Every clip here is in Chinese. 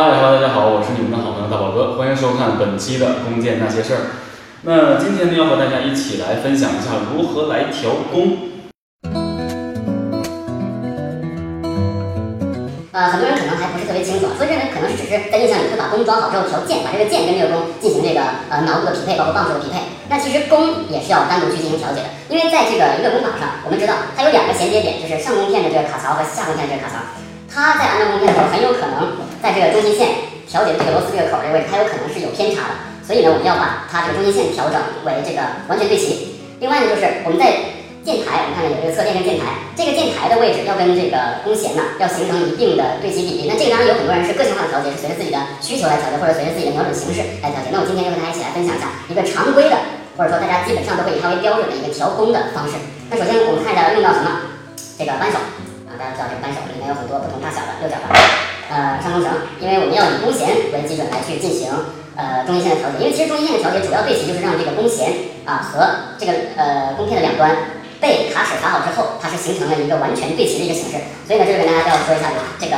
嗨，Hello，大家好，我是你们的好朋友大宝哥，欢迎收看本期的《弓箭那些事儿》。那今天呢，要和大家一起来分享一下如何来调弓。呃，很多人可能还不是特别清楚，所以认为可能是只是在印象里会把弓装好之后调箭，把这个箭跟这个弓进行这个呃挠部的匹配，包括磅数的匹配。那其实弓也是要单独去进行调节的，因为在这个一个弓法上，我们知道它有两个衔接点，就是上弓片的这个卡槽和下弓片的这个卡槽。它在安装弓片的时候，很有可能在这个中心线调节的这个螺丝这个口这个位置，它有可能是有偏差的。所以呢，我们要把它这个中心线调整为这个完全对齐。另外呢，就是我们在键台，我们看看有这个侧垫跟键台，这个键台的位置要跟这个弓弦呢要形成一定的对齐比例。那这个当然有很多人是个性化的调节，是随着自己的需求来调节，或者随着自己的瞄准形式来调节。那我今天就和大家一起来分享一下一个常规的，或者说大家基本上都会以它为标准的一个调弓的方式。那首先我们看一下用到什么，这个扳手。啊大家知道这个扳手里面有很多不同大小的六角的呃上弓绳，因为我们要以弓弦为基准来去进行呃中心线的调节，因为其实中心线的调节主要对齐就是让这个弓弦啊和这个呃弓片的两端被卡尺卡好之后，它是形成了一个完全对齐的一个形式。所以呢，这里跟大家要说一下这个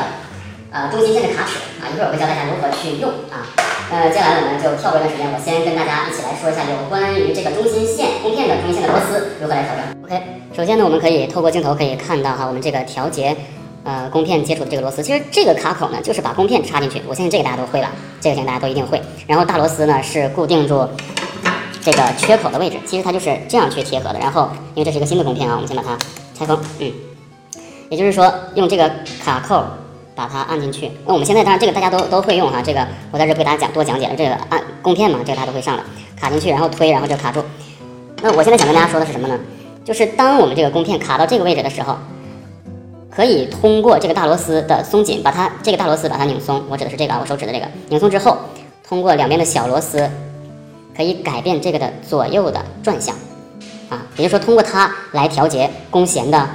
呃中心线的卡尺啊，一会儿我会教大家如何去用啊。呃，接下来我们就跳过一段时间，我先跟大家一起来说一下有关于这个中心线弓片的中心线的螺丝如何来调整。OK。首先呢，我们可以透过镜头可以看到哈，我们这个调节，呃，弓片接触的这个螺丝，其实这个卡口呢，就是把弓片插进去。我相信这个大家都会了，这个相信大家都一定会。然后大螺丝呢是固定住这个缺口的位置，其实它就是这样去贴合的。然后因为这是一个新的弓片啊，我们先把它拆封，嗯，也就是说用这个卡扣把它按进去。那我们现在当然这个大家都都会用哈，这个我在这不给大家讲多讲解了。这个按弓片嘛，这个大家都会上的，卡进去然后推，然后就卡住。那我现在想跟大家说的是什么呢？就是当我们这个弓片卡到这个位置的时候，可以通过这个大螺丝的松紧，把它这个大螺丝把它拧松。我指的是这个啊，我手指的这个拧松之后，通过两边的小螺丝，可以改变这个的左右的转向，啊，也就是说通过它来调节弓弦的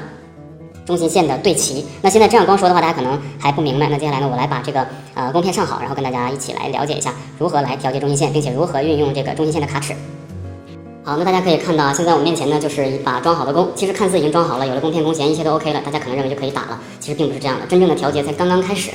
中心线的对齐。那现在这样光说的话，大家可能还不明白。那接下来呢，我来把这个呃弓片上好，然后跟大家一起来了解一下如何来调节中心线，并且如何运用这个中心线的卡尺。好，那大家可以看到啊，现在我们面前呢就是一把装好的弓，其实看似已经装好了，有了弓片、弓弦，一切都 OK 了，大家可能认为就可以打了，其实并不是这样的，真正的调节才刚刚开始。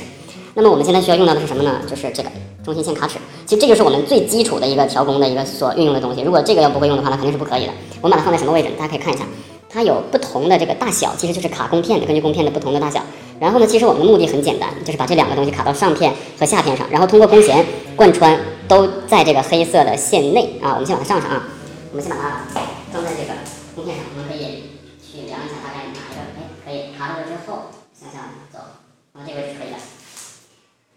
那么我们现在需要用到的是什么呢？就是这个中心线卡尺，其实这就是我们最基础的一个调弓的一个所运用的东西。如果这个要不会用的话，那肯定是不可以的。我们把它放在什么位置？大家可以看一下，它有不同的这个大小，其实就是卡弓片的，根据弓片的不同的大小。然后呢，其实我们的目的很简单，就是把这两个东西卡到上片和下片上，然后通过弓弦贯穿，都在这个黑色的线内啊。我们先把它上上啊，我们先把它。装在这个弓片上，我们可以去量一下，大概哪一个？哎，可以卡住了之后向下走，然后，这个位置可以的。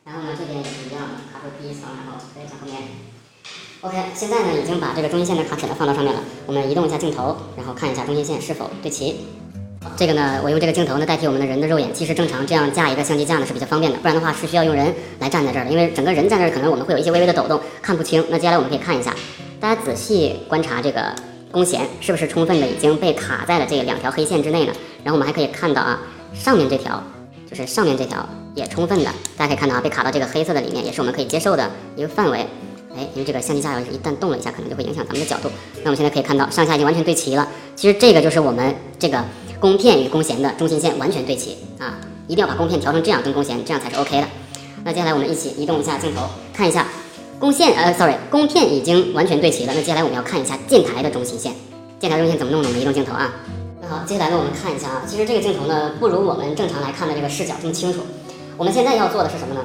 然后呢，这边也是一样的，卡住第一层，然后可以向后面。OK，现在呢已经把这个中心线的卡尺呢放到上面了，我们移动一下镜头，然后看一下中心线是否对齐。这个呢，我用这个镜头呢代替我们的人的肉眼，其实正常这样架一个相机架呢是比较方便的，不然的话是需要用人来站在这儿的，因为整个人站这儿可能我们会有一些微微的抖动，看不清。那接下来我们可以看一下，大家仔细观察这个。弓弦是不是充分的已经被卡在了这两条黑线之内呢？然后我们还可以看到啊，上面这条就是上面这条也充分的，大家可以看到啊，被卡到这个黑色的里面，也是我们可以接受的一个范围。哎，因为这个相机架要是一旦动了一下，可能就会影响咱们的角度。那我们现在可以看到上下已经完全对齐了。其实这个就是我们这个弓片与弓弦的中心线完全对齐啊，一定要把弓片调成这样跟弓弦，这样才是 OK 的。那接下来我们一起移动一下镜头，看一下。弓线呃，sorry，弓片已经完全对齐了。那接下来我们要看一下箭台的中心线，箭台中心线怎么弄呢？我们移动镜头啊。那好，接下来呢我们看一下啊，其实这个镜头呢不如我们正常来看的这个视角这么清楚。我们现在要做的是什么呢？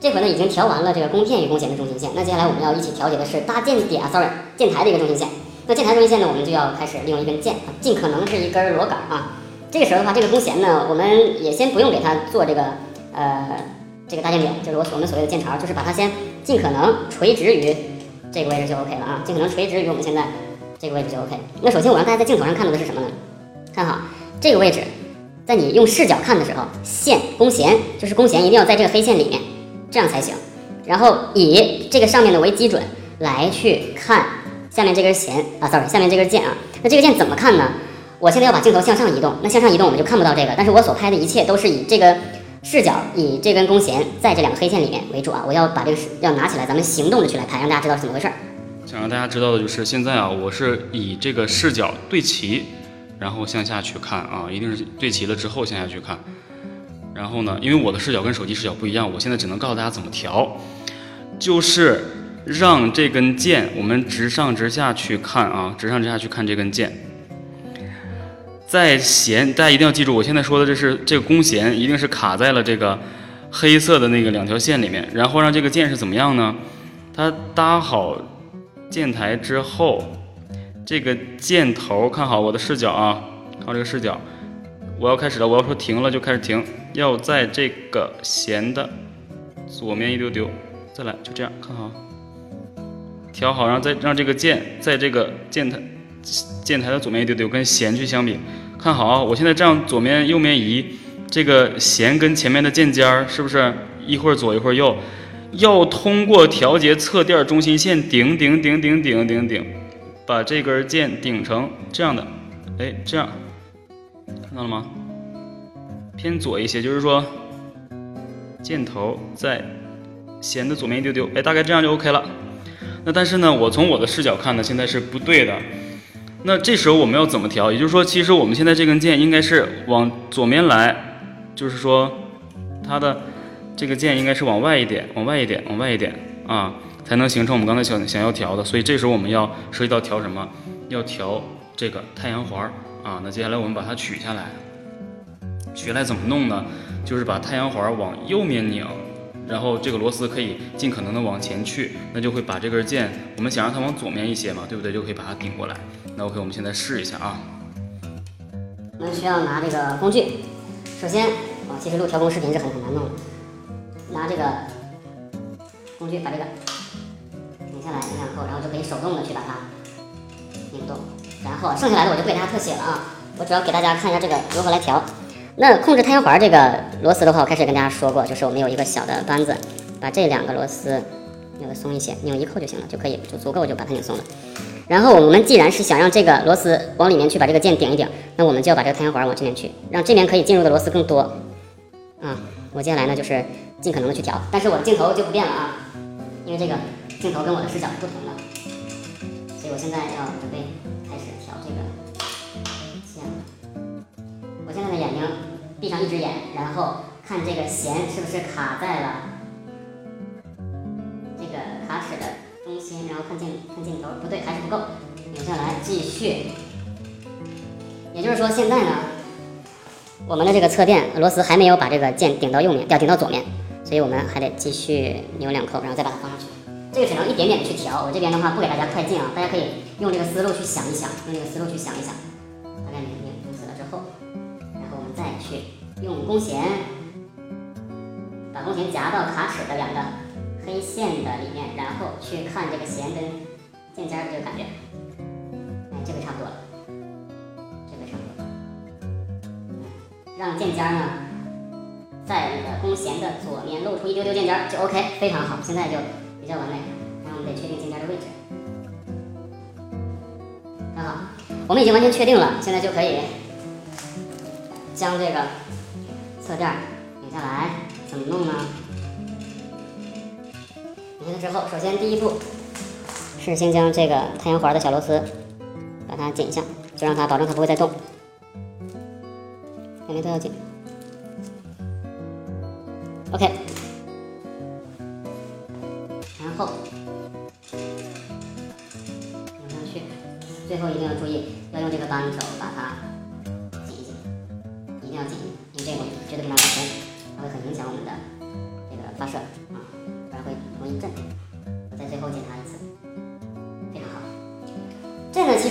这回呢已经调完了这个弓片与弓弦的中心线。那接下来我们要一起调节的是搭箭点啊，sorry，箭台的一个中心线。那箭台中心线呢，我们就要开始利用一根箭，尽可能是一根螺杆啊。这个时候的话，这个弓弦呢，我们也先不用给它做这个呃。这个搭箭点就是我我们所谓的箭槽，就是把它先尽可能垂直于这个位置就 OK 了啊，尽可能垂直于我们现在这个位置就 OK。那首先我让大家在镜头上看到的是什么呢？看好这个位置，在你用视角看的时候，线弓弦就是弓弦一定要在这个黑线里面，这样才行。然后以这个上面的为基准来去看下面这根弦啊，sorry，下面这根键啊。那这个键怎么看呢？我现在要把镜头向上移动，那向上移动我们就看不到这个，但是我所拍的一切都是以这个。视角以这根弓弦在这两个黑线里面为主啊，我要把这个要拿起来，咱们行动的去来拍，让大家知道是怎么回事儿。想让大家知道的就是现在啊，我是以这个视角对齐，然后向下去看啊，一定是对齐了之后向下去看。然后呢，因为我的视角跟手机视角不一样，我现在只能告诉大家怎么调，就是让这根键我们直上直下去看啊，直上直下去看这根键。在弦，大家一定要记住，我现在说的这是这个弓弦一定是卡在了这个黑色的那个两条线里面，然后让这个键是怎么样呢？它搭好键台之后，这个箭头看好我的视角啊，看好这个视角，我要开始了，我要说停了就开始停，要在这个弦的左面一丢丢，再来就这样看好，调好，然后再让这个键在这个键台键台的左面一丢丢，跟弦去相比。看好啊！我现在这样左面右面移，这个弦跟前面的键尖儿是不是一会儿左一会儿右？要通过调节侧垫中心线顶顶顶顶顶顶顶，把这根键顶成这样的，哎，这样看到了吗？偏左一些，就是说箭头在弦的左面一丢丢，哎，大概这样就 OK 了。那但是呢，我从我的视角看呢，现在是不对的。那这时候我们要怎么调？也就是说，其实我们现在这根键应该是往左面来，就是说，它的这个键应该是往外一点，往外一点，往外一点啊，才能形成我们刚才想想要调的。所以这时候我们要涉及到调什么？要调这个太阳环啊。那接下来我们把它取下来，取下来怎么弄呢？就是把太阳环往右面拧。然后这个螺丝可以尽可能的往前去，那就会把这根键，我们想让它往左面一些嘛，对不对？就可以把它顶过来。那 OK，我们现在试一下啊。我们需要拿这个工具，首先，啊，其实录调工视频是很很难弄的。拿这个工具把这个拧下来，拧两扣，然后就可以手动的去把它拧动。然后剩下来的我就不给大家特写了啊，我主要给大家看一下这个如何来调。那控制太阳环这个螺丝的话，我开始跟大家说过，就是我们有一个小的扳子，把这两个螺丝拧的松一些，拧一扣就行了，就可以就足够就把它拧松了。然后我们既然是想让这个螺丝往里面去把这个键顶一顶，那我们就要把这个太阳环往这边去，让这边可以进入的螺丝更多。啊，我接下来呢就是尽可能的去调，但是我的镜头就不变了啊，因为这个镜头跟我的视角是不同的，所以我现在要准备开始调这个键了。我。现在的眼睛闭上一只眼，然后看这个弦是不是卡在了这个卡尺的中心，然后看镜看镜头，不对，还是不够，拧下来继续。也就是说，现在呢，我们的这个侧垫螺丝还没有把这个键顶到右面，要顶到左面，所以我们还得继续扭两扣，然后再把它放上去。这个只能一点点的去调，我这边的话不给大家快进啊，大家可以用这个思路去想一想，用这个思路去想一想。用弓弦把弓弦夹到卡尺的两个黑线的里面，然后去看这个弦跟键尖的这个感觉。哎，这个差不多了，这个差不多。让键尖呢在那个弓弦的左面露出一丢丢键尖就 OK，非常好，现在就比较完美。然后我们得确定键尖的位置。很好，我们已经完全确定了，现在就可以将这个。侧垫拧下来怎么弄呢？拧下来之后，首先第一步是先将这个太阳环的小螺丝把它紧一下，就让它保证它不会再动，两边都要紧。OK，然后拧上去，最后一定要注意要用这个扳手把它。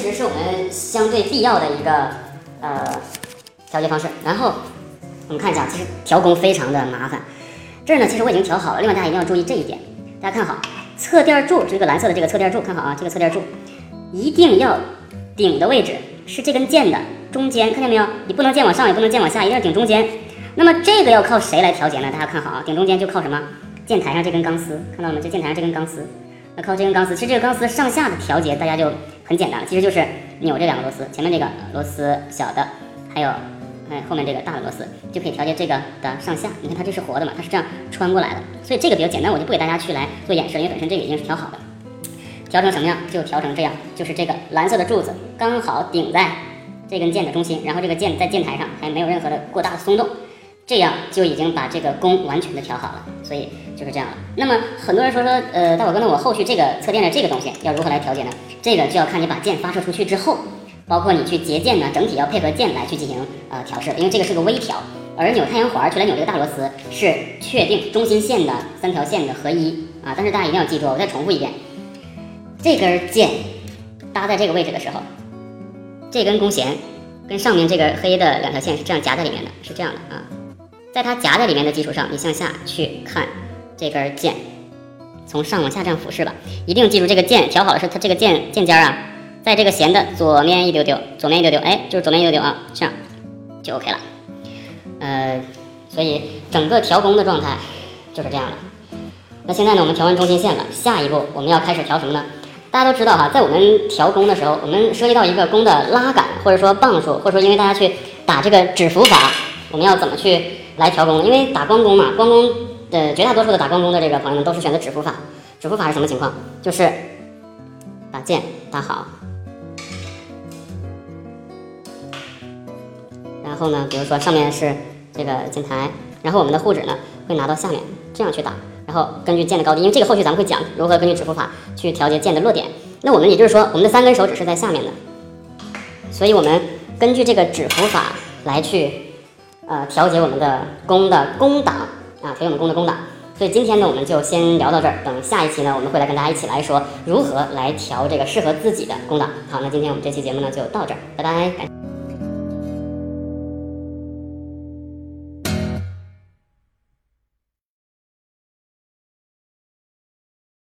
实是我们相对必要的一个呃调节方式。然后我们看一下，其实调弓非常的麻烦。这儿呢，其实我已经调好了。另外大家一定要注意这一点，大家看好侧垫柱，这个蓝色的这个侧垫柱，看好啊，这个侧垫柱一定要顶的位置是这根键的。中间看见没有？你不能键往上，也不能键往下，一定要顶中间。那么这个要靠谁来调节呢？大家看好啊，顶中间就靠什么？键台上这根钢丝，看到了吗？就键台上这根钢丝。那靠这根钢丝，其实这个钢丝上下的调节大家就很简单了，其实就是扭这两个螺丝，前面这个螺丝小的，还有哎后面这个大的螺丝，就可以调节这个的上下。你看它这是活的嘛，它是这样穿过来的，所以这个比较简单，我就不给大家去来做演示了，因为本身这个已经是调好的。调成什么样就调成这样，就是这个蓝色的柱子刚好顶在。这根键的中心，然后这个键在键台上还没有任何的过大的松动，这样就已经把这个弓完全的调好了，所以就是这样了。那么很多人说说，呃，大宝哥，那我后续这个测电的这个东西要如何来调节呢？这个就要看你把箭发射出去之后，包括你去截箭呢，整体要配合箭来去进行呃调试，因为这个是个微调。而扭太阳环儿去来扭这个大螺丝是确定中心线的三条线的合一啊。但是大家一定要记住，我再重复一遍，这根箭搭在这个位置的时候，这根弓弦跟上面这个黑的两条线是这样夹在里面的，是这样的啊。在它夹在里面的基础上，你向下去看这根剑，从上往下这样俯视吧。一定记住这个剑调好的是它这个剑剑尖啊，在这个弦的左面一丢丢，左面一丢丢，哎，就是左面一丢丢啊，这样就 OK 了。呃，所以整个调弓的状态就是这样的。那现在呢，我们调完中心线了，下一步我们要开始调什么呢？大家都知道哈，在我们调弓的时候，我们涉及到一个弓的拉杆，或者说磅数，或者说因为大家去打这个指符法，我们要怎么去？来调弓，因为打光弓嘛，光弓的绝大多数的打光弓的这个朋友们都是选择指腹法。指腹法是什么情况？就是把箭搭好，然后呢，比如说上面是这个箭台，然后我们的护指呢会拿到下面这样去打，然后根据箭的高低，因为这个后续咱们会讲如何根据指腹法去调节箭的落点。那我们也就是说，我们的三根手指是在下面的，所以我们根据这个指腹法来去。呃，调节我们的弓的弓档啊，调节我们弓的弓档。所以今天呢，我们就先聊到这儿。等下一期呢，我们会来跟大家一起来说如何来调这个适合自己的弓档。好，那今天我们这期节目呢就到这儿，拜拜。